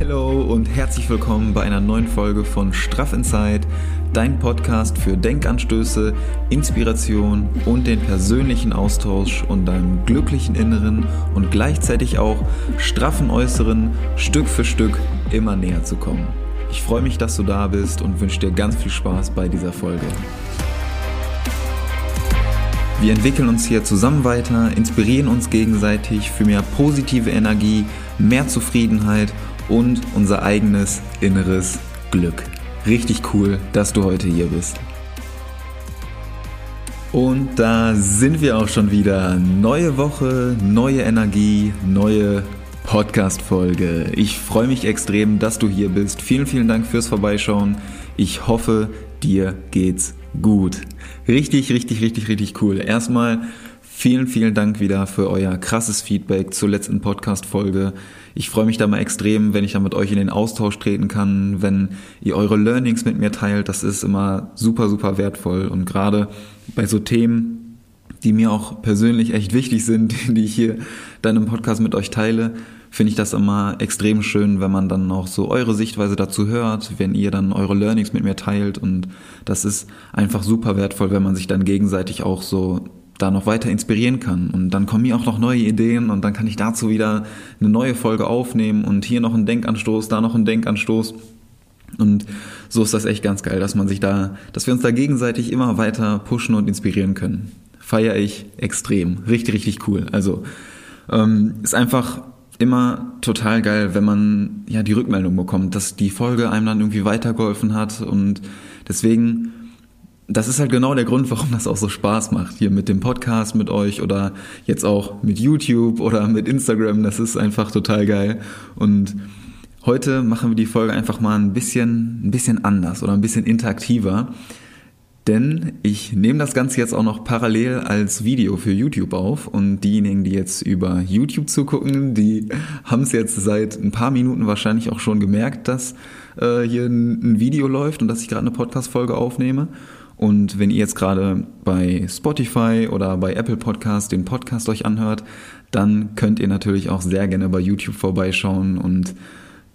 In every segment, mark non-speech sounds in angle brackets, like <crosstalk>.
Hallo und herzlich willkommen bei einer neuen Folge von Straff Inside, dein Podcast für Denkanstöße, Inspiration und den persönlichen Austausch und deinem glücklichen Inneren und gleichzeitig auch straffen Äußeren Stück für Stück immer näher zu kommen. Ich freue mich, dass du da bist und wünsche dir ganz viel Spaß bei dieser Folge. Wir entwickeln uns hier zusammen weiter, inspirieren uns gegenseitig für mehr positive Energie, mehr Zufriedenheit und unser eigenes inneres Glück. Richtig cool, dass du heute hier bist. Und da sind wir auch schon wieder. Neue Woche, neue Energie, neue Podcast-Folge. Ich freue mich extrem, dass du hier bist. Vielen, vielen Dank fürs Vorbeischauen. Ich hoffe, dir geht's gut. Richtig, richtig, richtig, richtig cool. Erstmal vielen, vielen Dank wieder für euer krasses Feedback zur letzten Podcast-Folge. Ich freue mich da mal extrem, wenn ich da mit euch in den Austausch treten kann, wenn ihr eure Learnings mit mir teilt. Das ist immer super, super wertvoll. Und gerade bei so Themen, die mir auch persönlich echt wichtig sind, <laughs> die ich hier dann im Podcast mit euch teile, finde ich das immer extrem schön, wenn man dann auch so eure Sichtweise dazu hört, wenn ihr dann eure Learnings mit mir teilt und das ist einfach super wertvoll, wenn man sich dann gegenseitig auch so da noch weiter inspirieren kann. Und dann kommen mir auch noch neue Ideen und dann kann ich dazu wieder eine neue Folge aufnehmen und hier noch ein Denkanstoß, da noch ein Denkanstoß. Und so ist das echt ganz geil, dass man sich da, dass wir uns da gegenseitig immer weiter pushen und inspirieren können. Feiere ich extrem. Richtig, richtig cool. Also ähm, ist einfach immer total geil, wenn man ja die Rückmeldung bekommt, dass die Folge einem dann irgendwie weitergeholfen hat und deswegen das ist halt genau der Grund, warum das auch so Spaß macht, hier mit dem Podcast mit euch oder jetzt auch mit YouTube oder mit Instagram. Das ist einfach total geil. Und heute machen wir die Folge einfach mal ein bisschen, ein bisschen anders oder ein bisschen interaktiver. Denn ich nehme das Ganze jetzt auch noch parallel als Video für YouTube auf und diejenigen, die jetzt über YouTube zugucken, die haben es jetzt seit ein paar Minuten wahrscheinlich auch schon gemerkt, dass äh, hier ein, ein Video läuft und dass ich gerade eine Podcast-Folge aufnehme. Und wenn ihr jetzt gerade bei Spotify oder bei Apple Podcast den Podcast euch anhört, dann könnt ihr natürlich auch sehr gerne bei YouTube vorbeischauen und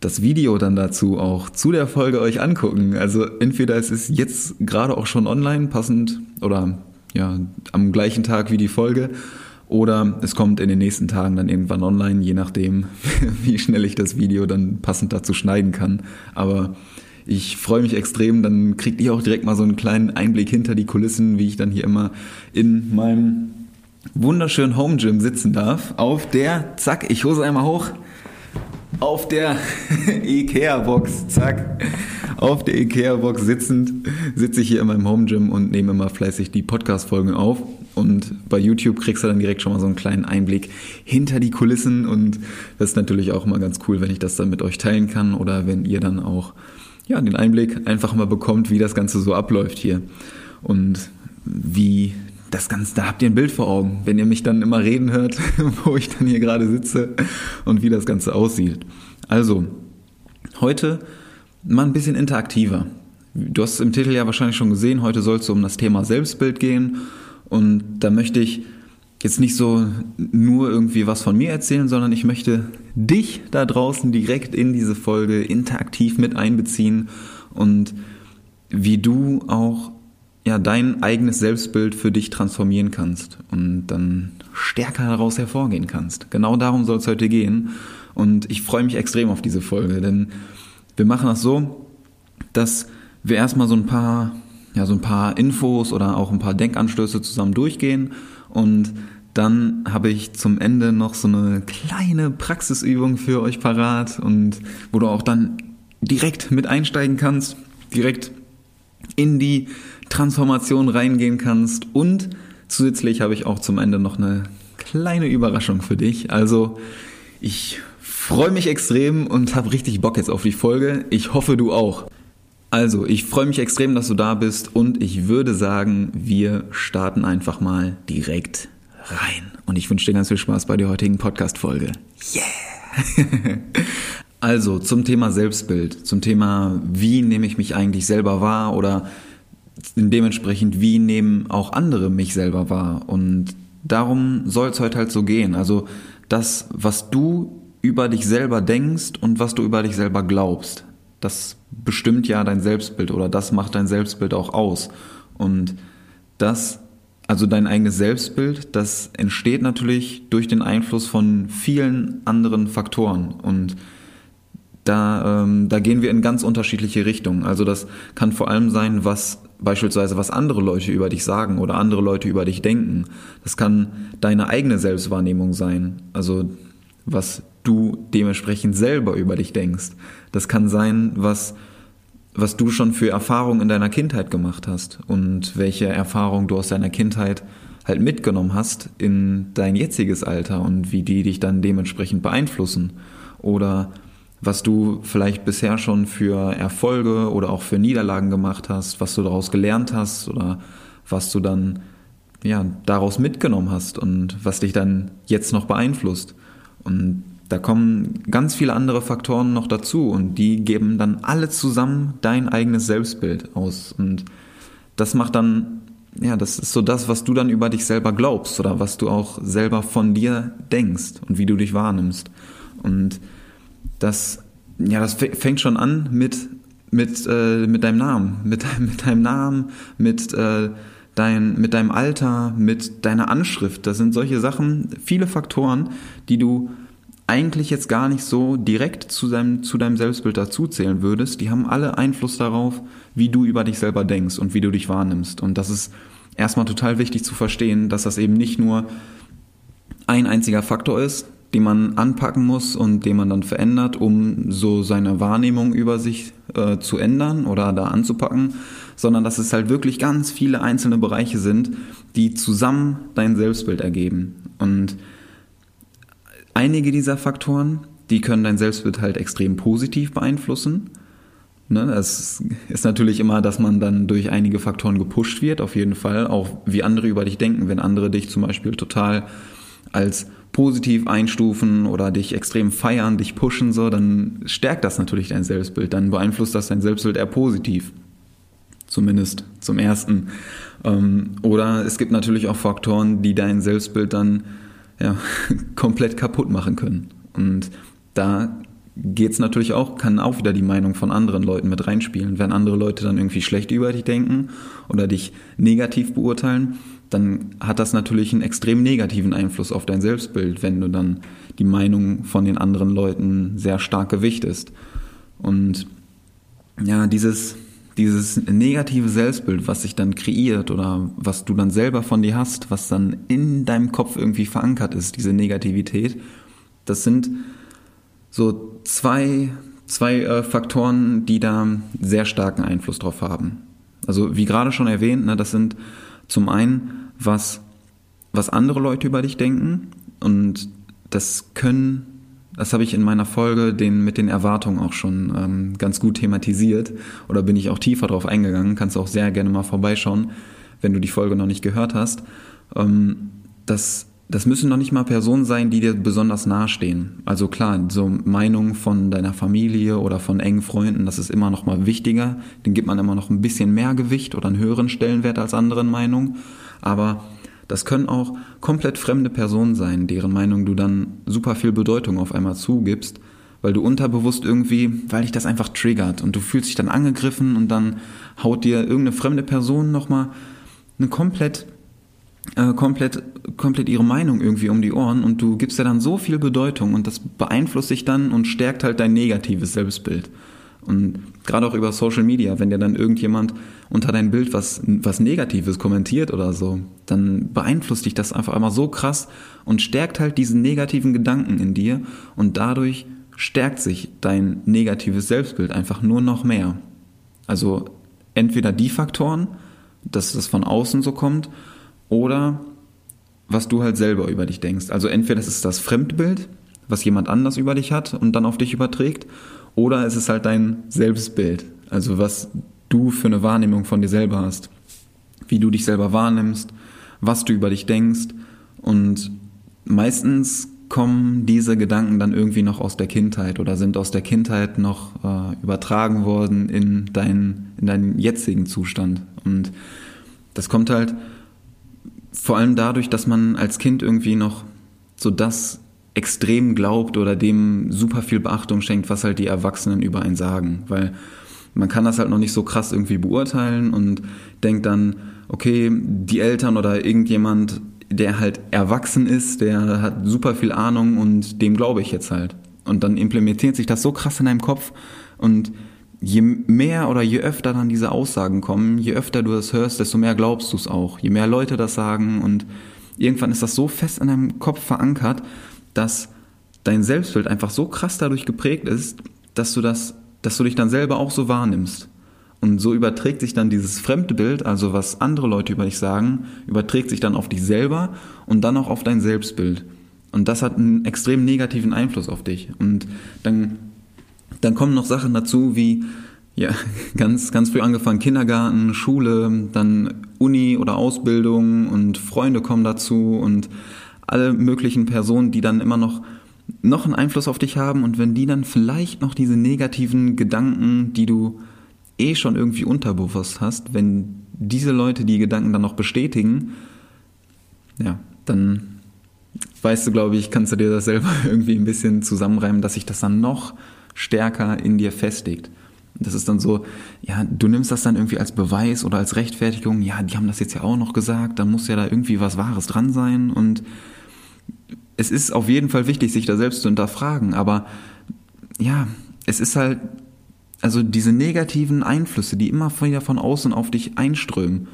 das Video dann dazu auch zu der Folge euch angucken. Also entweder es ist jetzt gerade auch schon online, passend oder ja, am gleichen Tag wie die Folge, oder es kommt in den nächsten Tagen dann irgendwann online, je nachdem, <laughs> wie schnell ich das Video dann passend dazu schneiden kann. Aber ich freue mich extrem, dann kriegt ihr auch direkt mal so einen kleinen Einblick hinter die Kulissen, wie ich dann hier immer in meinem wunderschönen Home Gym sitzen darf. Auf der, zack, ich hose einmal hoch, auf der <laughs> Ikea-Box, zack, auf der Ikea-Box sitzend, sitze ich hier in meinem Home Gym und nehme immer fleißig die Podcast-Folgen auf. Und bei YouTube kriegst du dann direkt schon mal so einen kleinen Einblick hinter die Kulissen. Und das ist natürlich auch immer ganz cool, wenn ich das dann mit euch teilen kann oder wenn ihr dann auch ja, den Einblick einfach mal bekommt, wie das Ganze so abläuft hier. Und wie das Ganze, da habt ihr ein Bild vor Augen, wenn ihr mich dann immer reden hört, <laughs> wo ich dann hier gerade sitze und wie das Ganze aussieht. Also, heute mal ein bisschen interaktiver. Du hast es im Titel ja wahrscheinlich schon gesehen, heute soll es um das Thema Selbstbild gehen und da möchte ich jetzt nicht so nur irgendwie was von mir erzählen, sondern ich möchte dich da draußen direkt in diese Folge interaktiv mit einbeziehen und wie du auch ja, dein eigenes Selbstbild für dich transformieren kannst und dann stärker daraus hervorgehen kannst. Genau darum soll es heute gehen. Und ich freue mich extrem auf diese Folge, denn wir machen das so, dass wir erstmal so ein paar, ja, so ein paar Infos oder auch ein paar Denkanstöße zusammen durchgehen und dann habe ich zum Ende noch so eine kleine Praxisübung für euch parat und wo du auch dann direkt mit einsteigen kannst, direkt in die Transformation reingehen kannst und zusätzlich habe ich auch zum Ende noch eine kleine Überraschung für dich. Also ich freue mich extrem und habe richtig Bock jetzt auf die Folge. Ich hoffe du auch. Also, ich freue mich extrem, dass du da bist und ich würde sagen, wir starten einfach mal direkt rein. Und ich wünsche dir ganz viel Spaß bei der heutigen Podcast-Folge. Yeah! <laughs> also zum Thema Selbstbild, zum Thema, wie nehme ich mich eigentlich selber wahr oder dementsprechend, wie nehmen auch andere mich selber wahr. Und darum soll es heute halt so gehen. Also das, was du über dich selber denkst und was du über dich selber glaubst. Das bestimmt ja dein Selbstbild oder das macht dein Selbstbild auch aus. Und das, also dein eigenes Selbstbild, das entsteht natürlich durch den Einfluss von vielen anderen Faktoren. Und da, ähm, da gehen wir in ganz unterschiedliche Richtungen. Also das kann vor allem sein, was beispielsweise was andere Leute über dich sagen oder andere Leute über dich denken. Das kann deine eigene Selbstwahrnehmung sein. Also was du dementsprechend selber über dich denkst. Das kann sein, was was du schon für Erfahrungen in deiner Kindheit gemacht hast und welche Erfahrungen du aus deiner Kindheit halt mitgenommen hast in dein jetziges Alter und wie die dich dann dementsprechend beeinflussen. Oder was du vielleicht bisher schon für Erfolge oder auch für Niederlagen gemacht hast, was du daraus gelernt hast oder was du dann ja, daraus mitgenommen hast und was dich dann jetzt noch beeinflusst. Und da kommen ganz viele andere Faktoren noch dazu und die geben dann alle zusammen dein eigenes Selbstbild aus. Und das macht dann, ja, das ist so das, was du dann über dich selber glaubst oder was du auch selber von dir denkst und wie du dich wahrnimmst. Und das, ja, das fängt schon an mit, mit, äh, mit deinem Namen, <laughs> mit, mit deinem Namen, mit, äh, dein, mit deinem Alter, mit deiner Anschrift. Das sind solche Sachen, viele Faktoren, die du eigentlich jetzt gar nicht so direkt zu deinem, zu deinem Selbstbild dazuzählen würdest, die haben alle Einfluss darauf, wie du über dich selber denkst und wie du dich wahrnimmst. Und das ist erstmal total wichtig zu verstehen, dass das eben nicht nur ein einziger Faktor ist, den man anpacken muss und den man dann verändert, um so seine Wahrnehmung über sich äh, zu ändern oder da anzupacken, sondern dass es halt wirklich ganz viele einzelne Bereiche sind, die zusammen dein Selbstbild ergeben. Und einige dieser Faktoren, die können dein Selbstbild halt extrem positiv beeinflussen. Ne, es ist natürlich immer, dass man dann durch einige Faktoren gepusht wird, auf jeden Fall. Auch wie andere über dich denken. Wenn andere dich zum Beispiel total als positiv einstufen oder dich extrem feiern, dich pushen, so, dann stärkt das natürlich dein Selbstbild. Dann beeinflusst das dein Selbstbild eher positiv. Zumindest zum ersten. Ähm, oder es gibt natürlich auch Faktoren, die dein Selbstbild dann ja, <laughs> komplett kaputt machen können. Und da geht's natürlich auch, kann auch wieder die Meinung von anderen Leuten mit reinspielen. Wenn andere Leute dann irgendwie schlecht über dich denken oder dich negativ beurteilen, dann hat das natürlich einen extrem negativen Einfluss auf dein Selbstbild, wenn du dann die Meinung von den anderen Leuten sehr stark gewichtest. Und ja, dieses, dieses negative Selbstbild, was sich dann kreiert oder was du dann selber von dir hast, was dann in deinem Kopf irgendwie verankert ist, diese Negativität, das sind so zwei, zwei äh, Faktoren, die da sehr starken Einfluss drauf haben. Also wie gerade schon erwähnt, ne, das sind zum einen, was, was andere Leute über dich denken und das können das habe ich in meiner Folge den, mit den Erwartungen auch schon ähm, ganz gut thematisiert oder bin ich auch tiefer drauf eingegangen. Kannst auch sehr gerne mal vorbeischauen, wenn du die Folge noch nicht gehört hast. Ähm, das, das müssen noch nicht mal Personen sein, die dir besonders nahestehen. Also klar, so Meinungen von deiner Familie oder von engen Freunden, das ist immer noch mal wichtiger. Den gibt man immer noch ein bisschen mehr Gewicht oder einen höheren Stellenwert als anderen Meinungen. Aber das können auch komplett fremde Personen sein, deren Meinung du dann super viel Bedeutung auf einmal zugibst, weil du unterbewusst irgendwie, weil dich das einfach triggert und du fühlst dich dann angegriffen und dann haut dir irgendeine fremde Person nochmal eine komplett, äh, komplett, komplett ihre Meinung irgendwie um die Ohren und du gibst dir dann so viel Bedeutung und das beeinflusst dich dann und stärkt halt dein negatives Selbstbild. Und gerade auch über Social Media, wenn dir dann irgendjemand unter dein Bild was, was Negatives kommentiert oder so, dann beeinflusst dich das einfach einmal so krass und stärkt halt diesen negativen Gedanken in dir und dadurch stärkt sich dein negatives Selbstbild einfach nur noch mehr. Also entweder die Faktoren, dass das von außen so kommt, oder was du halt selber über dich denkst. Also entweder das ist das Fremdbild, was jemand anders über dich hat und dann auf dich überträgt, oder es ist halt dein Selbstbild, also was du für eine Wahrnehmung von dir selber hast, wie du dich selber wahrnimmst, was du über dich denkst. Und meistens kommen diese Gedanken dann irgendwie noch aus der Kindheit oder sind aus der Kindheit noch äh, übertragen worden in deinen, in deinen jetzigen Zustand. Und das kommt halt vor allem dadurch, dass man als Kind irgendwie noch so das extrem glaubt oder dem super viel Beachtung schenkt, was halt die Erwachsenen über einen sagen. Weil man kann das halt noch nicht so krass irgendwie beurteilen und denkt dann, okay, die Eltern oder irgendjemand, der halt erwachsen ist, der hat super viel Ahnung und dem glaube ich jetzt halt. Und dann implementiert sich das so krass in deinem Kopf und je mehr oder je öfter dann diese Aussagen kommen, je öfter du das hörst, desto mehr glaubst du es auch. Je mehr Leute das sagen und irgendwann ist das so fest in deinem Kopf verankert, dass dein Selbstbild einfach so krass dadurch geprägt ist, dass du das, dass du dich dann selber auch so wahrnimmst. Und so überträgt sich dann dieses fremde Bild, also was andere Leute über dich sagen, überträgt sich dann auf dich selber und dann auch auf dein Selbstbild. Und das hat einen extrem negativen Einfluss auf dich. Und dann, dann kommen noch Sachen dazu wie, ja, <laughs> ganz, ganz früh angefangen, Kindergarten, Schule, dann Uni oder Ausbildung und Freunde kommen dazu und alle möglichen Personen, die dann immer noch noch einen Einfluss auf dich haben und wenn die dann vielleicht noch diese negativen Gedanken, die du eh schon irgendwie unterbewusst hast, wenn diese Leute die Gedanken dann noch bestätigen, ja, dann weißt du, glaube ich, kannst du dir das selber <laughs> irgendwie ein bisschen zusammenreimen, dass sich das dann noch stärker in dir festigt. Das ist dann so, ja, du nimmst das dann irgendwie als Beweis oder als Rechtfertigung, ja, die haben das jetzt ja auch noch gesagt, dann muss ja da irgendwie was Wahres dran sein und es ist auf jeden Fall wichtig, sich da selbst zu hinterfragen, aber ja, es ist halt also diese negativen Einflüsse, die immer wieder von außen auf dich einströmen.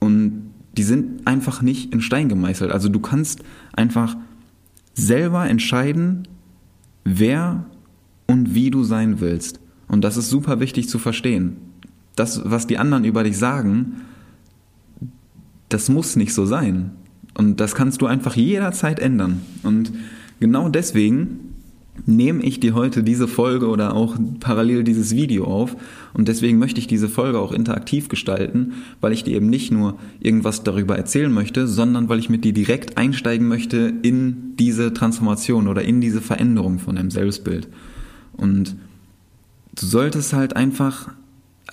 Und die sind einfach nicht in Stein gemeißelt. Also du kannst einfach selber entscheiden, wer und wie du sein willst. Und das ist super wichtig zu verstehen. Das, was die anderen über dich sagen, das muss nicht so sein. Und das kannst du einfach jederzeit ändern. Und genau deswegen nehme ich dir heute diese Folge oder auch parallel dieses Video auf und deswegen möchte ich diese Folge auch interaktiv gestalten, weil ich dir eben nicht nur irgendwas darüber erzählen möchte, sondern weil ich mit dir direkt einsteigen möchte in diese Transformation oder in diese Veränderung von deinem Selbstbild. Und du solltest halt einfach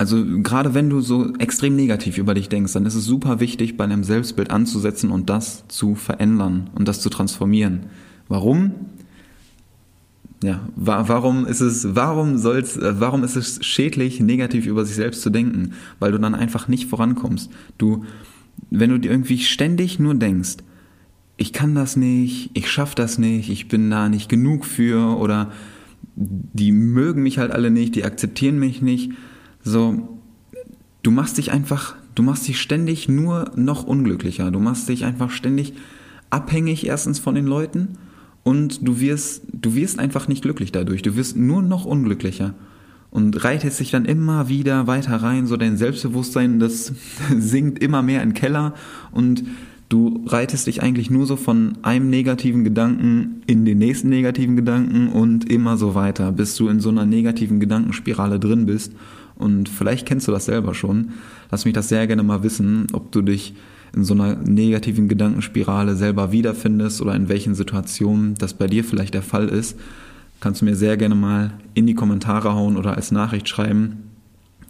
also gerade wenn du so extrem negativ über dich denkst, dann ist es super wichtig, bei deinem Selbstbild anzusetzen und das zu verändern und das zu transformieren. Warum? Ja, warum ist es, warum soll's, äh, warum ist es schädlich, negativ über sich selbst zu denken? Weil du dann einfach nicht vorankommst. Du, wenn du dir irgendwie ständig nur denkst, ich kann das nicht, ich schaff das nicht, ich bin da nicht genug für oder die mögen mich halt alle nicht, die akzeptieren mich nicht. So, du machst dich einfach, du machst dich ständig nur noch unglücklicher. Du machst dich einfach ständig abhängig erstens von den Leuten und du wirst, du wirst einfach nicht glücklich dadurch. Du wirst nur noch unglücklicher und reitest dich dann immer wieder weiter rein, so dein Selbstbewusstsein, das <laughs> sinkt immer mehr in den Keller und du reitest dich eigentlich nur so von einem negativen Gedanken in den nächsten negativen Gedanken und immer so weiter, bis du in so einer negativen Gedankenspirale drin bist. Und vielleicht kennst du das selber schon. Lass mich das sehr gerne mal wissen, ob du dich in so einer negativen Gedankenspirale selber wiederfindest oder in welchen Situationen das bei dir vielleicht der Fall ist, kannst du mir sehr gerne mal in die Kommentare hauen oder als Nachricht schreiben.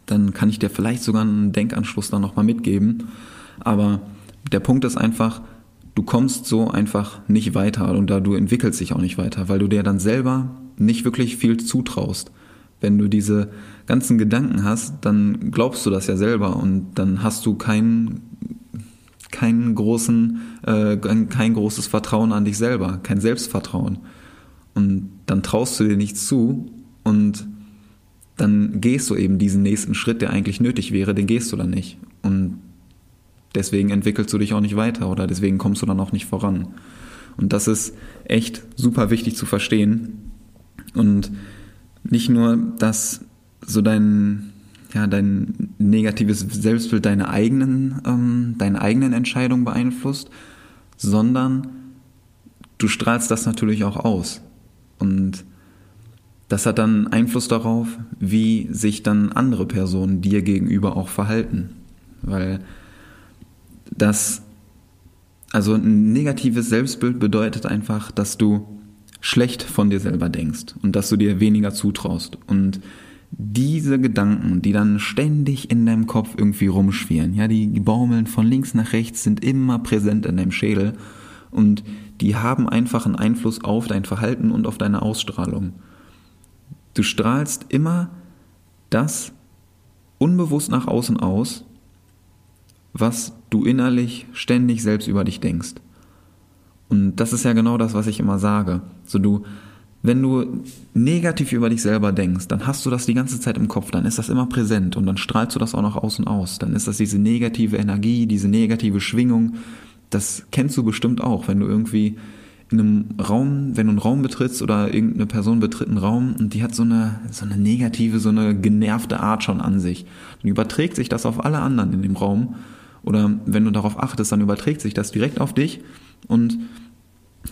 Dann kann ich dir vielleicht sogar einen Denkanschluss dann nochmal mitgeben. Aber der Punkt ist einfach, du kommst so einfach nicht weiter und da du entwickelst dich auch nicht weiter, weil du dir dann selber nicht wirklich viel zutraust. Wenn du diese ganzen Gedanken hast, dann glaubst du das ja selber und dann hast du keinen keinen großen, äh, kein großes Vertrauen an dich selber, kein Selbstvertrauen. Und dann traust du dir nichts zu und dann gehst du eben diesen nächsten Schritt, der eigentlich nötig wäre, den gehst du dann nicht. Und deswegen entwickelst du dich auch nicht weiter oder deswegen kommst du dann auch nicht voran. Und das ist echt super wichtig zu verstehen. Und nicht nur, dass so dein, ja, dein negatives Selbstbild deine eigenen, ähm, deine eigenen Entscheidungen beeinflusst, sondern du strahlst das natürlich auch aus. Und das hat dann Einfluss darauf, wie sich dann andere Personen dir gegenüber auch verhalten. Weil das, also ein negatives Selbstbild bedeutet einfach, dass du schlecht von dir selber denkst und dass du dir weniger zutraust. Und diese Gedanken, die dann ständig in deinem Kopf irgendwie rumschwirren, ja, die baumeln von links nach rechts, sind immer präsent in deinem Schädel Und die haben einfach einen Einfluss auf dein Verhalten und auf deine Ausstrahlung. Du strahlst immer das unbewusst nach außen aus, was du innerlich ständig selbst über dich denkst. Und das ist ja genau das, was ich immer sage. So du, wenn du negativ über dich selber denkst, dann hast du das die ganze Zeit im Kopf, dann ist das immer präsent und dann strahlst du das auch nach außen aus. Dann ist das diese negative Energie, diese negative Schwingung. Das kennst du bestimmt auch, wenn du irgendwie in einem Raum, wenn du einen Raum betrittst oder irgendeine Person betritt einen Raum und die hat so eine, so eine negative, so eine genervte Art schon an sich. Dann überträgt sich das auf alle anderen in dem Raum. Oder wenn du darauf achtest, dann überträgt sich das direkt auf dich und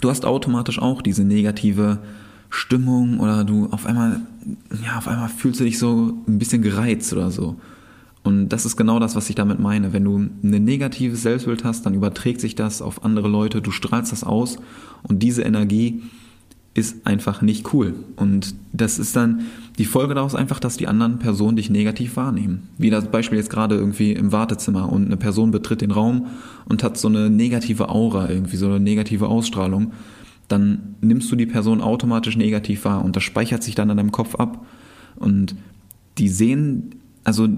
du hast automatisch auch diese negative Stimmung oder du auf einmal, ja, auf einmal fühlst du dich so ein bisschen gereizt oder so. Und das ist genau das, was ich damit meine. Wenn du ein negatives Selbstbild hast, dann überträgt sich das auf andere Leute, du strahlst das aus und diese Energie ist einfach nicht cool. Und das ist dann die Folge daraus einfach, dass die anderen Personen dich negativ wahrnehmen. Wie das Beispiel jetzt gerade irgendwie im Wartezimmer und eine Person betritt den Raum und hat so eine negative Aura, irgendwie so eine negative Ausstrahlung. Dann nimmst du die Person automatisch negativ wahr und das speichert sich dann in deinem Kopf ab. Und die sehen, also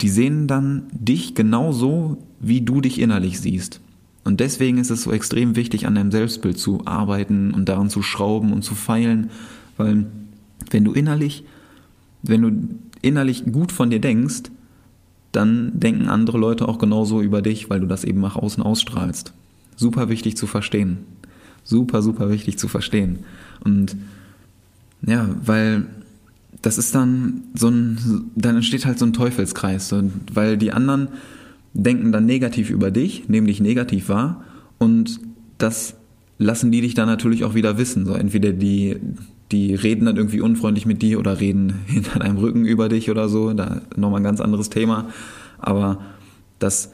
die sehen dann dich genauso, wie du dich innerlich siehst. Und deswegen ist es so extrem wichtig, an deinem Selbstbild zu arbeiten und daran zu schrauben und zu feilen, weil wenn du innerlich, wenn du innerlich gut von dir denkst, dann denken andere Leute auch genauso über dich, weil du das eben nach außen ausstrahlst. Super wichtig zu verstehen. Super, super wichtig zu verstehen. Und ja, weil das ist dann so ein, dann entsteht halt so ein Teufelskreis, weil die anderen denken dann negativ über dich, nehmen dich negativ wahr und das lassen die dich dann natürlich auch wieder wissen. So entweder die, die reden dann irgendwie unfreundlich mit dir oder reden <laughs> hinter deinem Rücken über dich oder so. Da nochmal ein ganz anderes Thema. Aber dass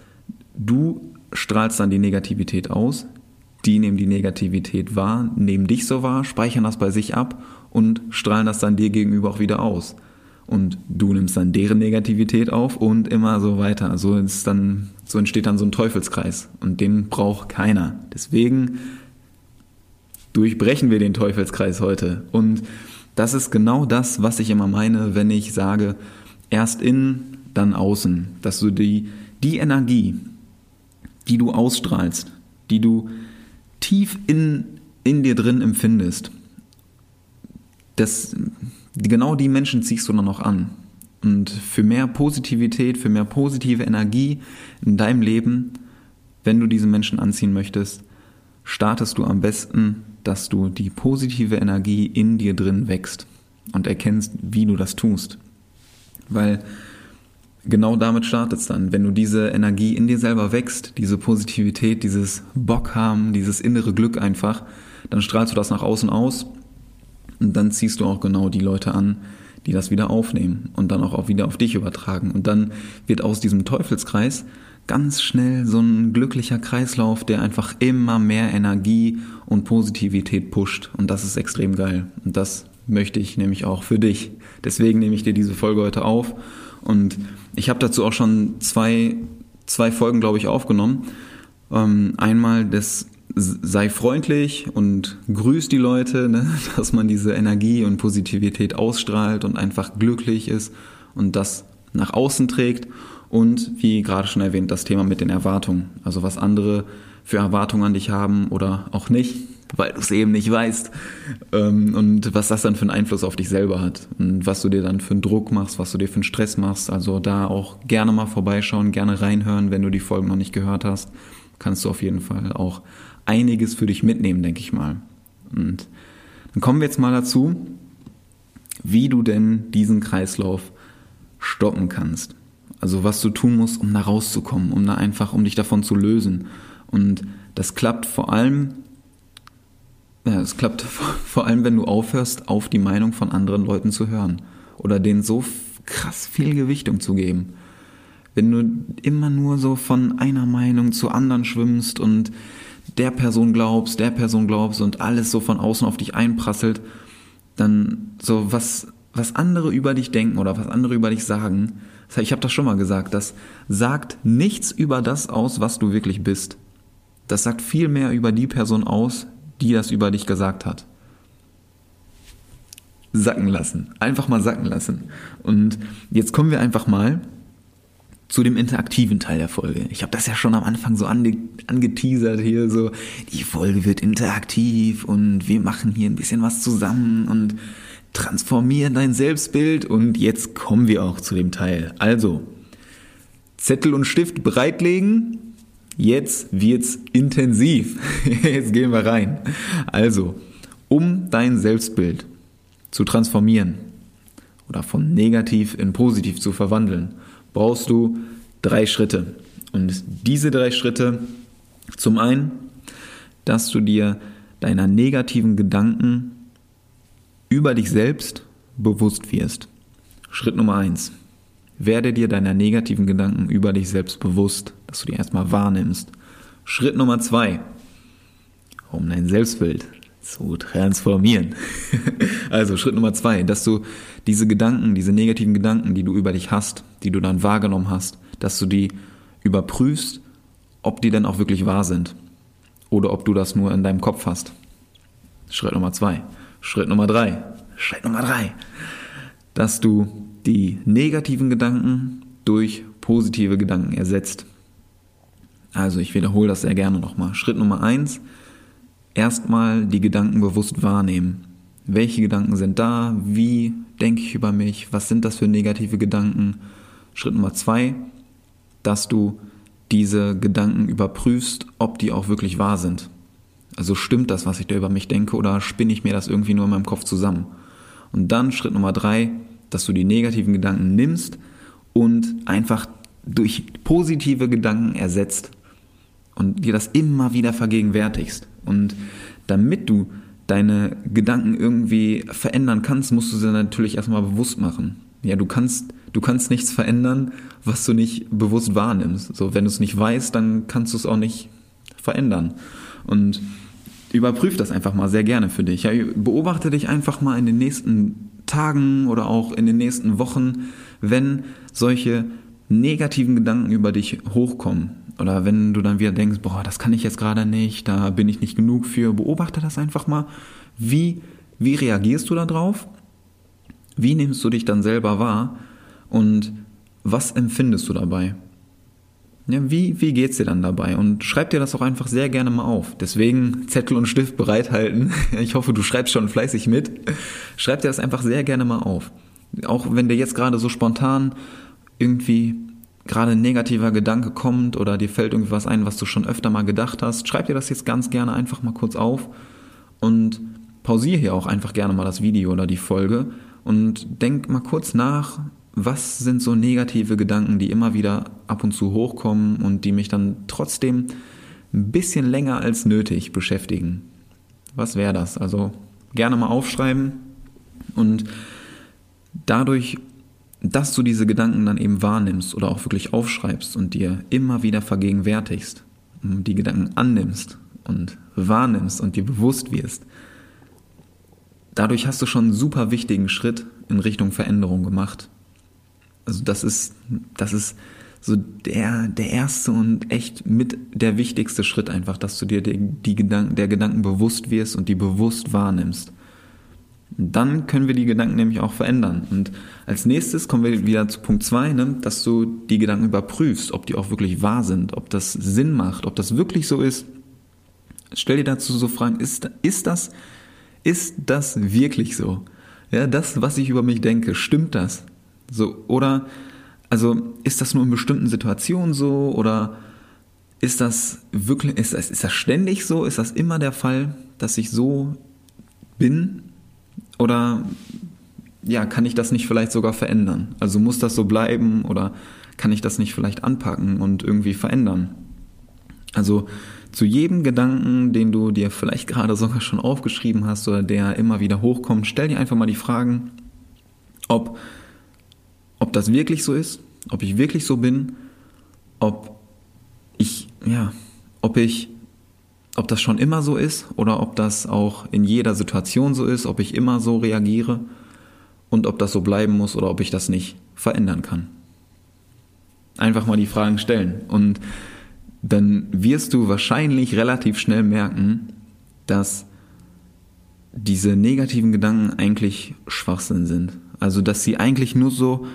du strahlst dann die Negativität aus, die nehmen die Negativität wahr, nehmen dich so wahr, speichern das bei sich ab und strahlen das dann dir gegenüber auch wieder aus und du nimmst dann deren Negativität auf und immer so weiter. So, ist dann, so entsteht dann so ein Teufelskreis und den braucht keiner. Deswegen durchbrechen wir den Teufelskreis heute. Und das ist genau das, was ich immer meine, wenn ich sage, erst innen, dann außen. Dass du die, die Energie, die du ausstrahlst, die du tief in, in dir drin empfindest, das, genau die Menschen ziehst du dann auch an. Und für mehr Positivität, für mehr positive Energie in deinem Leben, wenn du diese Menschen anziehen möchtest, startest du am besten, dass du die positive Energie in dir drin wächst und erkennst, wie du das tust. Weil genau damit startet es dann. Wenn du diese Energie in dir selber wächst, diese Positivität, dieses Bock haben, dieses innere Glück einfach, dann strahlst du das nach außen aus und dann ziehst du auch genau die Leute an, die das wieder aufnehmen und dann auch wieder auf dich übertragen. Und dann wird aus diesem Teufelskreis ganz schnell so ein glücklicher Kreislauf, der einfach immer mehr Energie und Positivität pusht. Und das ist extrem geil. Und das möchte ich nämlich auch für dich. Deswegen nehme ich dir diese Folge heute auf. Und ich habe dazu auch schon zwei, zwei Folgen, glaube ich, aufgenommen. Ähm, einmal das sei freundlich und grüß die Leute, ne? <laughs> dass man diese Energie und Positivität ausstrahlt und einfach glücklich ist und das nach außen trägt. Und wie gerade schon erwähnt, das Thema mit den Erwartungen. Also was andere für Erwartungen an dich haben oder auch nicht, weil du es eben nicht weißt. Ähm, und was das dann für einen Einfluss auf dich selber hat. Und was du dir dann für einen Druck machst, was du dir für einen Stress machst. Also da auch gerne mal vorbeischauen, gerne reinhören, wenn du die Folgen noch nicht gehört hast. Kannst du auf jeden Fall auch einiges für dich mitnehmen, denke ich mal. Und dann kommen wir jetzt mal dazu, wie du denn diesen Kreislauf stoppen kannst. Also was du tun musst, um da rauszukommen, um da einfach, um dich davon zu lösen. Und das klappt vor allem, ja, es klappt <laughs> vor allem, wenn du aufhörst, auf die Meinung von anderen Leuten zu hören oder denen so krass viel Gewichtung zu geben. Wenn du immer nur so von einer Meinung zur anderen schwimmst und der Person glaubst, der Person glaubst und alles so von außen auf dich einprasselt, dann so was, was andere über dich denken oder was andere über dich sagen, ich habe das schon mal gesagt, das sagt nichts über das aus, was du wirklich bist. Das sagt viel mehr über die Person aus, die das über dich gesagt hat. Sacken lassen. Einfach mal sacken lassen. Und jetzt kommen wir einfach mal zu dem interaktiven Teil der Folge. Ich habe das ja schon am Anfang so ange angeteasert hier, so die Folge wird interaktiv und wir machen hier ein bisschen was zusammen und transformieren dein Selbstbild und jetzt kommen wir auch zu dem Teil. Also, Zettel und Stift bereitlegen. Jetzt wird's intensiv. <laughs> Jetzt gehen wir rein. Also, um dein Selbstbild zu transformieren oder von negativ in positiv zu verwandeln, brauchst du drei Schritte. Und diese drei Schritte, zum einen, dass du dir deiner negativen Gedanken über dich selbst bewusst wirst. Schritt Nummer eins. Werde dir deiner negativen Gedanken über dich selbst bewusst, dass du die erstmal wahrnimmst. Schritt Nummer zwei. Um dein Selbstbild zu transformieren. <laughs> also Schritt Nummer zwei, dass du diese Gedanken, diese negativen Gedanken, die du über dich hast, die du dann wahrgenommen hast, dass du die überprüfst, ob die denn auch wirklich wahr sind oder ob du das nur in deinem Kopf hast. Schritt Nummer zwei. Schritt Nummer drei. Schritt Nummer drei. Dass du die negativen Gedanken durch positive Gedanken ersetzt. Also ich wiederhole das sehr gerne nochmal. Schritt Nummer eins erstmal die Gedanken bewusst wahrnehmen. Welche Gedanken sind da? Wie denke ich über mich? Was sind das für negative Gedanken? Schritt Nummer zwei, dass du diese Gedanken überprüfst, ob die auch wirklich wahr sind. Also stimmt das, was ich da über mich denke, oder spinne ich mir das irgendwie nur in meinem Kopf zusammen? Und dann Schritt Nummer drei, dass du die negativen Gedanken nimmst und einfach durch positive Gedanken ersetzt und dir das immer wieder vergegenwärtigst. Und damit du deine Gedanken irgendwie verändern kannst, musst du sie natürlich erstmal bewusst machen. Ja, du kannst, du kannst nichts verändern, was du nicht bewusst wahrnimmst. So, wenn du es nicht weißt, dann kannst du es auch nicht verändern. Und überprüf das einfach mal sehr gerne für dich. Ja, beobachte dich einfach mal in den nächsten Tagen oder auch in den nächsten Wochen, wenn solche negativen Gedanken über dich hochkommen oder wenn du dann wieder denkst, boah, das kann ich jetzt gerade nicht, da bin ich nicht genug für, beobachte das einfach mal. Wie, wie reagierst du darauf? Wie nimmst du dich dann selber wahr? Und was empfindest du dabei? Ja, wie, wie geht's dir dann dabei? Und schreib dir das auch einfach sehr gerne mal auf. Deswegen Zettel und Stift bereithalten. <laughs> Ich hoffe, du schreibst schon fleißig mit. Schreib dir das einfach sehr gerne mal auf. Auch wenn dir jetzt gerade so spontan irgendwie gerade ein negativer Gedanke kommt oder dir fällt irgendwas ein, was du schon öfter mal gedacht hast, schreib dir das jetzt ganz gerne einfach mal kurz auf und pausiere hier auch einfach gerne mal das Video oder die Folge und denk mal kurz nach, was sind so negative Gedanken, die immer wieder ab und zu hochkommen und die mich dann trotzdem ein bisschen länger als nötig beschäftigen. Was wäre das? Also gerne mal aufschreiben und dadurch dass du diese Gedanken dann eben wahrnimmst oder auch wirklich aufschreibst und dir immer wieder vergegenwärtigst, die Gedanken annimmst und wahrnimmst und dir bewusst wirst, dadurch hast du schon einen super wichtigen Schritt in Richtung Veränderung gemacht. Also das ist, das ist so der, der erste und echt mit der wichtigste Schritt einfach, dass du dir die, die Gedanken, der Gedanken bewusst wirst und die bewusst wahrnimmst. Dann können wir die Gedanken nämlich auch verändern. Und als nächstes kommen wir wieder zu Punkt zwei, ne, dass du die Gedanken überprüfst, ob die auch wirklich wahr sind, ob das Sinn macht, ob das wirklich so ist. Stell dir dazu so Fragen, ist, ist das, ist das wirklich so? Ja, das, was ich über mich denke, stimmt das? So, oder, also, ist das nur in bestimmten Situationen so, oder ist das wirklich, ist ist das ständig so? Ist das immer der Fall, dass ich so bin? Oder ja, kann ich das nicht vielleicht sogar verändern? Also muss das so bleiben oder kann ich das nicht vielleicht anpacken und irgendwie verändern? Also zu jedem Gedanken, den du dir vielleicht gerade sogar schon aufgeschrieben hast oder der immer wieder hochkommt, stell dir einfach mal die Fragen, ob, ob das wirklich so ist, ob ich wirklich so bin, ob ich, ja, ob ich ob das schon immer so ist oder ob das auch in jeder Situation so ist, ob ich immer so reagiere und ob das so bleiben muss oder ob ich das nicht verändern kann. Einfach mal die Fragen stellen. Und dann wirst du wahrscheinlich relativ schnell merken, dass diese negativen Gedanken eigentlich Schwachsinn sind. Also, dass sie eigentlich nur so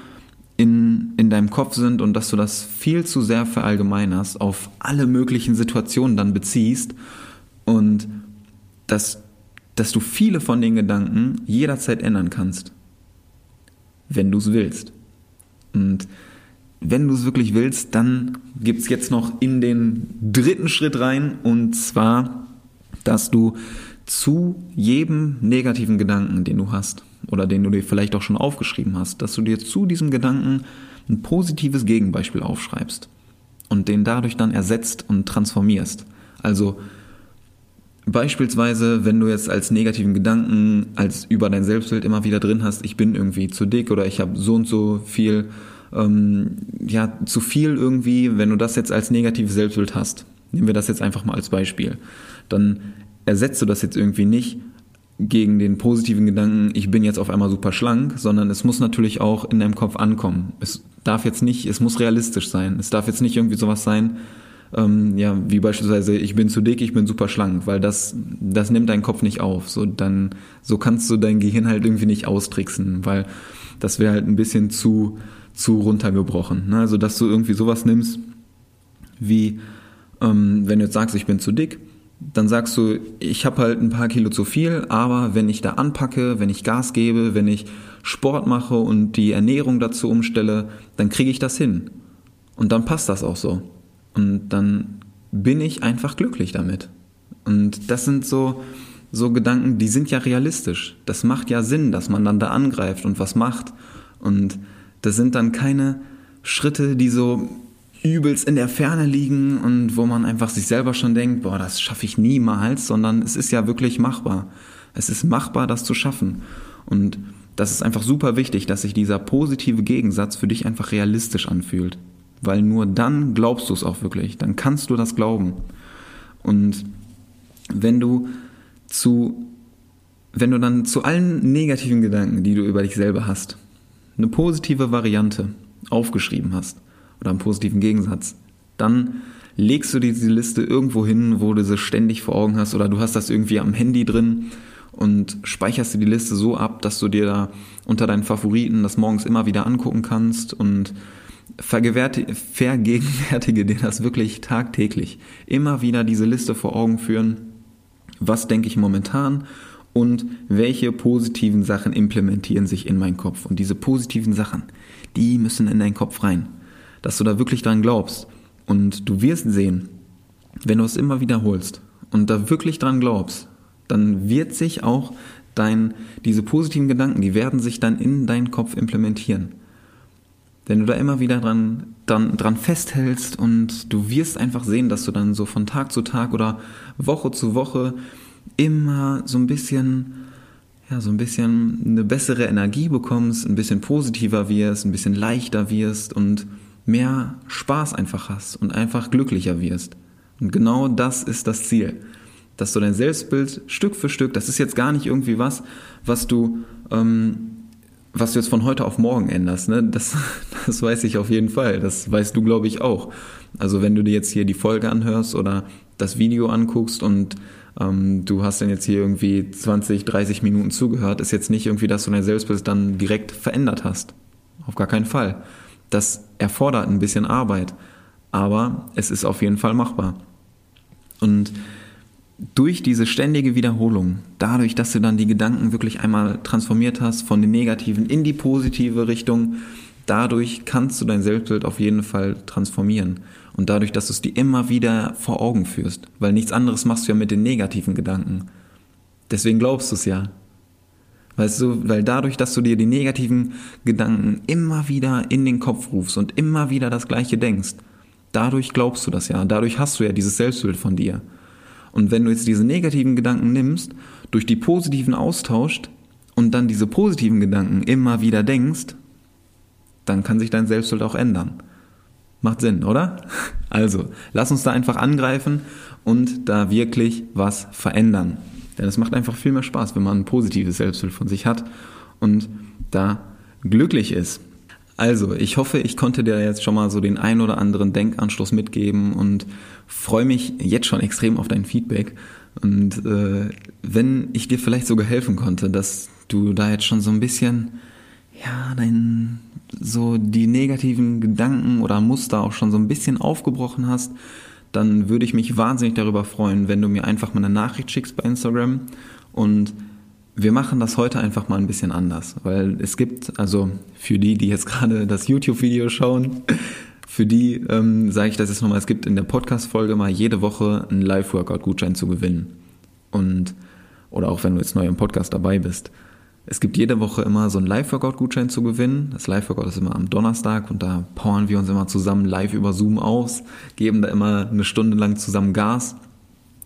in, in deinem Kopf sind und dass du das viel zu sehr verallgemeinerst, auf alle möglichen Situationen dann beziehst und dass, dass du viele von den Gedanken jederzeit ändern kannst, wenn du es willst. Und wenn du es wirklich willst, dann gibt es jetzt noch in den dritten Schritt rein und zwar, dass du zu jedem negativen Gedanken, den du hast oder den du dir vielleicht auch schon aufgeschrieben hast, dass du dir zu diesem Gedanken ein positives Gegenbeispiel aufschreibst und den dadurch dann ersetzt und transformierst. Also beispielsweise, wenn du jetzt als negativen Gedanken als über dein Selbstbild immer wieder drin hast, ich bin irgendwie zu dick oder ich habe so und so viel ähm, ja, zu viel irgendwie, wenn du das jetzt als negatives Selbstbild hast, nehmen wir das jetzt einfach mal als Beispiel, dann ersetzt du das jetzt irgendwie nicht gegen den positiven Gedanken, ich bin jetzt auf einmal super schlank, sondern es muss natürlich auch in deinem Kopf ankommen. Es darf jetzt nicht, es muss realistisch sein. Es darf jetzt nicht irgendwie sowas sein, ähm, ja, wie beispielsweise, ich bin zu dick, ich bin super schlank, weil das, das nimmt dein Kopf nicht auf. So, dann, so kannst du dein Gehirn halt irgendwie nicht austricksen, weil das wäre halt ein bisschen zu, zu runtergebrochen. Ne? Also, dass du irgendwie sowas nimmst, wie, ähm, wenn du jetzt sagst, ich bin zu dick, dann sagst du, ich habe halt ein paar Kilo zu viel, aber wenn ich da anpacke, wenn ich Gas gebe, wenn ich Sport mache und die Ernährung dazu umstelle, dann kriege ich das hin. Und dann passt das auch so. Und dann bin ich einfach glücklich damit. Und das sind so, so Gedanken, die sind ja realistisch. Das macht ja Sinn, dass man dann da angreift und was macht. Und das sind dann keine Schritte, die so übelst in der Ferne liegen und wo man einfach sich selber schon denkt, boah, das schaffe ich niemals, sondern es ist ja wirklich machbar. Es ist machbar, das zu schaffen. Und das ist einfach super wichtig, dass sich dieser positive Gegensatz für dich einfach realistisch anfühlt. Weil nur dann glaubst du es auch wirklich. Dann kannst du das glauben. Und wenn du zu, wenn du dann zu allen negativen Gedanken, die du über dich selber hast, eine positive Variante aufgeschrieben hast, oder einen positiven Gegensatz, dann legst du diese Liste irgendwo hin, wo du sie ständig vor Augen hast oder du hast das irgendwie am Handy drin und speicherst dir die Liste so ab, dass du dir da unter deinen Favoriten das morgens immer wieder angucken kannst und vergegenwärtige dir das wirklich tagtäglich. Immer wieder diese Liste vor Augen führen. Was denke ich momentan und welche positiven Sachen implementieren sich in meinen Kopf? Und diese positiven Sachen, die müssen in deinen Kopf rein dass du da wirklich dran glaubst. Und du wirst sehen, wenn du es immer wiederholst und da wirklich dran glaubst, dann wird sich auch dein, diese positiven Gedanken, die werden sich dann in deinen Kopf implementieren. Wenn du da immer wieder dran, dran, dran festhältst und du wirst einfach sehen, dass du dann so von Tag zu Tag oder Woche zu Woche immer so ein bisschen, ja, so ein bisschen eine bessere Energie bekommst, ein bisschen positiver wirst, ein bisschen leichter wirst und mehr Spaß einfach hast und einfach glücklicher wirst. Und genau das ist das Ziel. Dass du dein Selbstbild Stück für Stück, das ist jetzt gar nicht irgendwie was, was du, ähm, was du jetzt von heute auf morgen änderst. Ne? Das, <laughs> das weiß ich auf jeden Fall. Das weißt du, glaube ich, auch. Also wenn du dir jetzt hier die Folge anhörst oder das Video anguckst und ähm, du hast dann jetzt hier irgendwie 20, 30 Minuten zugehört, ist jetzt nicht irgendwie, dass du dein Selbstbild dann direkt verändert hast. Auf gar keinen Fall. Das erfordert ein bisschen Arbeit, aber es ist auf jeden Fall machbar. Und durch diese ständige Wiederholung, dadurch, dass du dann die Gedanken wirklich einmal transformiert hast von den negativen in die positive Richtung, dadurch kannst du dein Selbstbild auf jeden Fall transformieren. Und dadurch, dass du es dir immer wieder vor Augen führst, weil nichts anderes machst du ja mit den negativen Gedanken. Deswegen glaubst du es ja. Weißt du, weil dadurch, dass du dir die negativen Gedanken immer wieder in den Kopf rufst und immer wieder das Gleiche denkst, dadurch glaubst du das ja. Dadurch hast du ja dieses Selbstbild von dir. Und wenn du jetzt diese negativen Gedanken nimmst, durch die positiven austauscht und dann diese positiven Gedanken immer wieder denkst, dann kann sich dein Selbstbild auch ändern. Macht Sinn, oder? <laughs> Also, lass uns da einfach angreifen und da wirklich was verändern. Denn es macht einfach viel mehr Spaß, wenn man ein positives Selbstbild von sich hat und da glücklich ist. Also, ich hoffe, ich konnte dir jetzt schon mal so den ein oder anderen Denkanschluss mitgeben und freue mich jetzt schon extrem auf dein Feedback. Und äh, wenn ich dir vielleicht sogar helfen konnte, dass du da jetzt schon so ein bisschen, ja, dein, so die negativen Gedanken oder Muster auch schon so ein bisschen aufgebrochen hast, dann würde ich mich wahnsinnig darüber freuen, wenn du mir einfach mal eine Nachricht schickst bei Instagram und wir machen das heute einfach mal ein bisschen anders, weil es gibt, also für die, die jetzt <laughs> gerade das YouTube-Video schauen, für die ähm, sage ich das jetzt nochmal, es gibt in der Podcast-Folge mal jede Woche einen Live-Workout-Gutschein zu gewinnen. Und, oder auch wenn du jetzt neu im Podcast dabei bist. Es gibt jede Woche immer so einen Live-Workout-Gutschein zu gewinnen. Das Live-Workout ist immer am Donnerstag und da powern wir uns immer zusammen live über Zoom aus, geben da immer eine Stunde lang zusammen Gas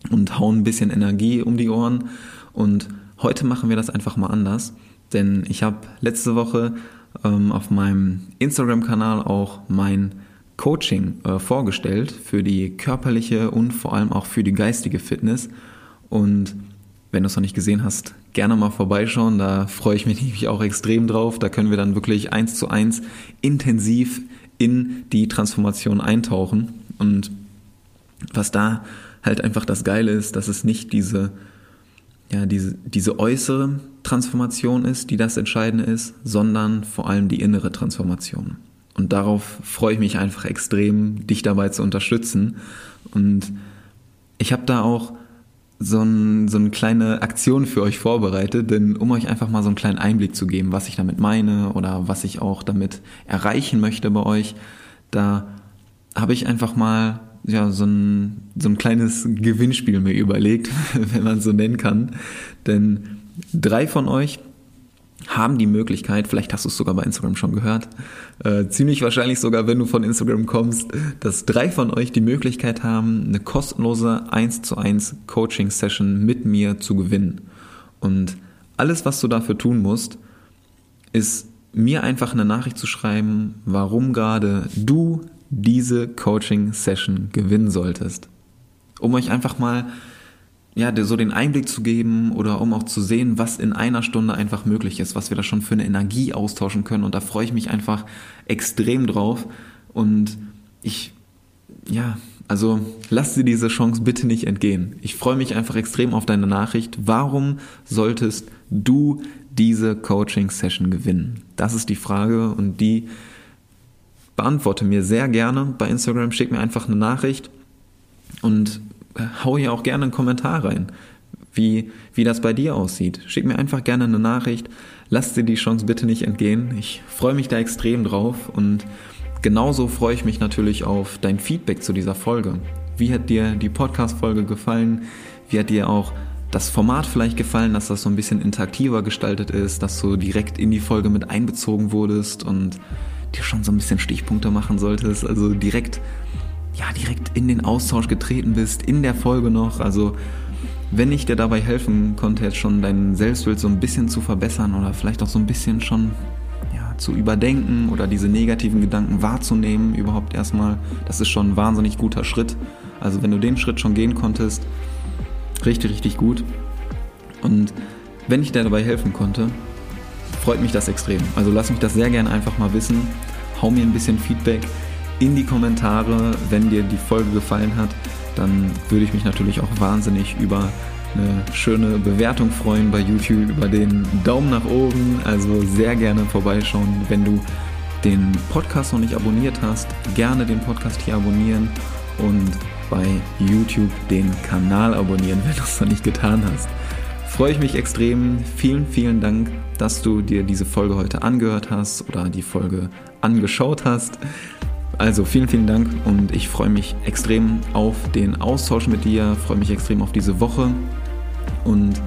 und hauen ein bisschen Energie um die Ohren. Und heute machen wir das einfach mal anders, denn ich habe letzte Woche ähm, auf meinem Instagram-Kanal auch mein Coaching äh, vorgestellt für die körperliche und vor allem auch für die geistige Fitness. Und wenn du es noch nicht gesehen hast, gerne mal vorbeischauen. Da freue ich mich <laughs> nämlich auch extrem drauf. Da können wir dann wirklich eins zu eins intensiv in die Transformation eintauchen. Und was da halt einfach das Geile ist, dass es nicht diese, ja, diese, diese äußere Transformation ist, die das Entscheidende ist, sondern vor allem die innere Transformation. Und darauf freue ich mich einfach extrem, dich dabei zu unterstützen. Und ich habe da auch so, ein, so eine kleine Aktion für euch vorbereitet, denn um euch einfach mal so einen kleinen Einblick zu geben, was ich damit meine oder was ich auch damit erreichen möchte bei euch, da habe ich einfach mal ja, so, ein, so ein kleines Gewinnspiel mir überlegt, <laughs> wenn man so nennen kann. Denn drei von euch haben die Möglichkeit, vielleicht hast du es sogar bei Instagram schon gehört, äh, ziemlich wahrscheinlich sogar, wenn du von Instagram kommst, dass drei von euch die Möglichkeit haben, eine kostenlose 1 zu 1 Coaching-Session mit mir zu gewinnen. Und alles, was du dafür tun musst, ist mir einfach eine Nachricht zu schreiben, warum gerade du diese Coaching-Session gewinnen solltest. Um euch einfach mal ja, so den Einblick zu geben oder um auch zu sehen, was in einer Stunde einfach möglich ist, was wir da schon für eine Energie austauschen können. Und da freue ich mich einfach extrem drauf. Und ich, ja, also lass dir diese Chance bitte nicht entgehen. Ich freue mich einfach extrem auf deine Nachricht. Warum solltest du diese Coaching-Session gewinnen? Das ist die Frage und die beantworte mir sehr gerne bei Instagram. Schick mir einfach eine Nachricht und hau hier auch gerne einen Kommentar rein, wie, wie das bei dir aussieht. Schick mir einfach gerne eine Nachricht. Lass dir die Chance bitte nicht entgehen. Ich freue mich da extrem drauf und genauso freue ich mich natürlich auf dein Feedback zu dieser Folge. Wie hat dir die Podcast-Folge gefallen? Wie hat dir auch das Format vielleicht gefallen, dass das so ein bisschen interaktiver gestaltet ist, dass du direkt in die Folge mit einbezogen wurdest und dir schon so ein bisschen Stichpunkte machen solltest, also direkt ja, direkt in den Austausch getreten bist, in der Folge noch. Also wenn ich dir dabei helfen konnte, jetzt schon dein Selbstbild so ein bisschen zu verbessern oder vielleicht auch so ein bisschen schon ja, zu überdenken oder diese negativen Gedanken wahrzunehmen, überhaupt erstmal, das ist schon ein wahnsinnig guter Schritt. Also wenn du den Schritt schon gehen konntest, richtig, richtig gut. Und wenn ich dir dabei helfen konnte, freut mich das extrem. Also lass mich das sehr gerne einfach mal wissen. Hau mir ein bisschen Feedback in die Kommentare, wenn dir die Folge gefallen hat. Dann würde ich mich natürlich auch wahnsinnig über eine schöne Bewertung freuen bei YouTube, über den Daumen nach oben. Also sehr gerne vorbeischauen, wenn du den Podcast noch nicht abonniert hast. Gerne den Podcast hier abonnieren und bei YouTube den Kanal abonnieren, <laughs> wenn du es noch nicht getan hast. Freue ich mich extrem. Vielen, vielen Dank, dass du dir diese Folge heute angehört hast oder die Folge angeschaut hast. Also vielen, vielen Dank und ich freue mich extrem auf den Austausch mit dir, freue mich extrem auf diese Woche und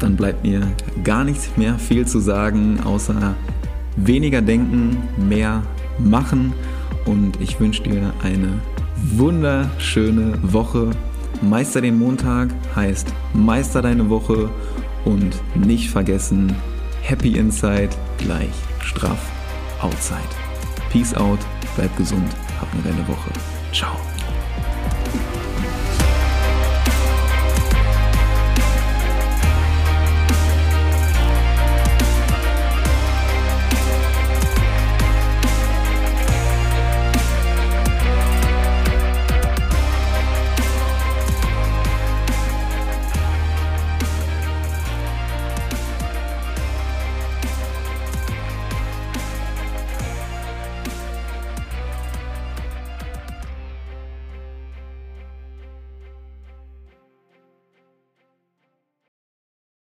dann bleibt mir gar nicht mehr viel zu sagen, außer weniger denken, mehr machen und ich wünsche dir eine wunderschöne Woche. Meister den Montag heißt Meister deine Woche und nicht vergessen, Happy Inside gleich straff Outside. Peace out bleib gesund, hab eine geile Woche. Ciao.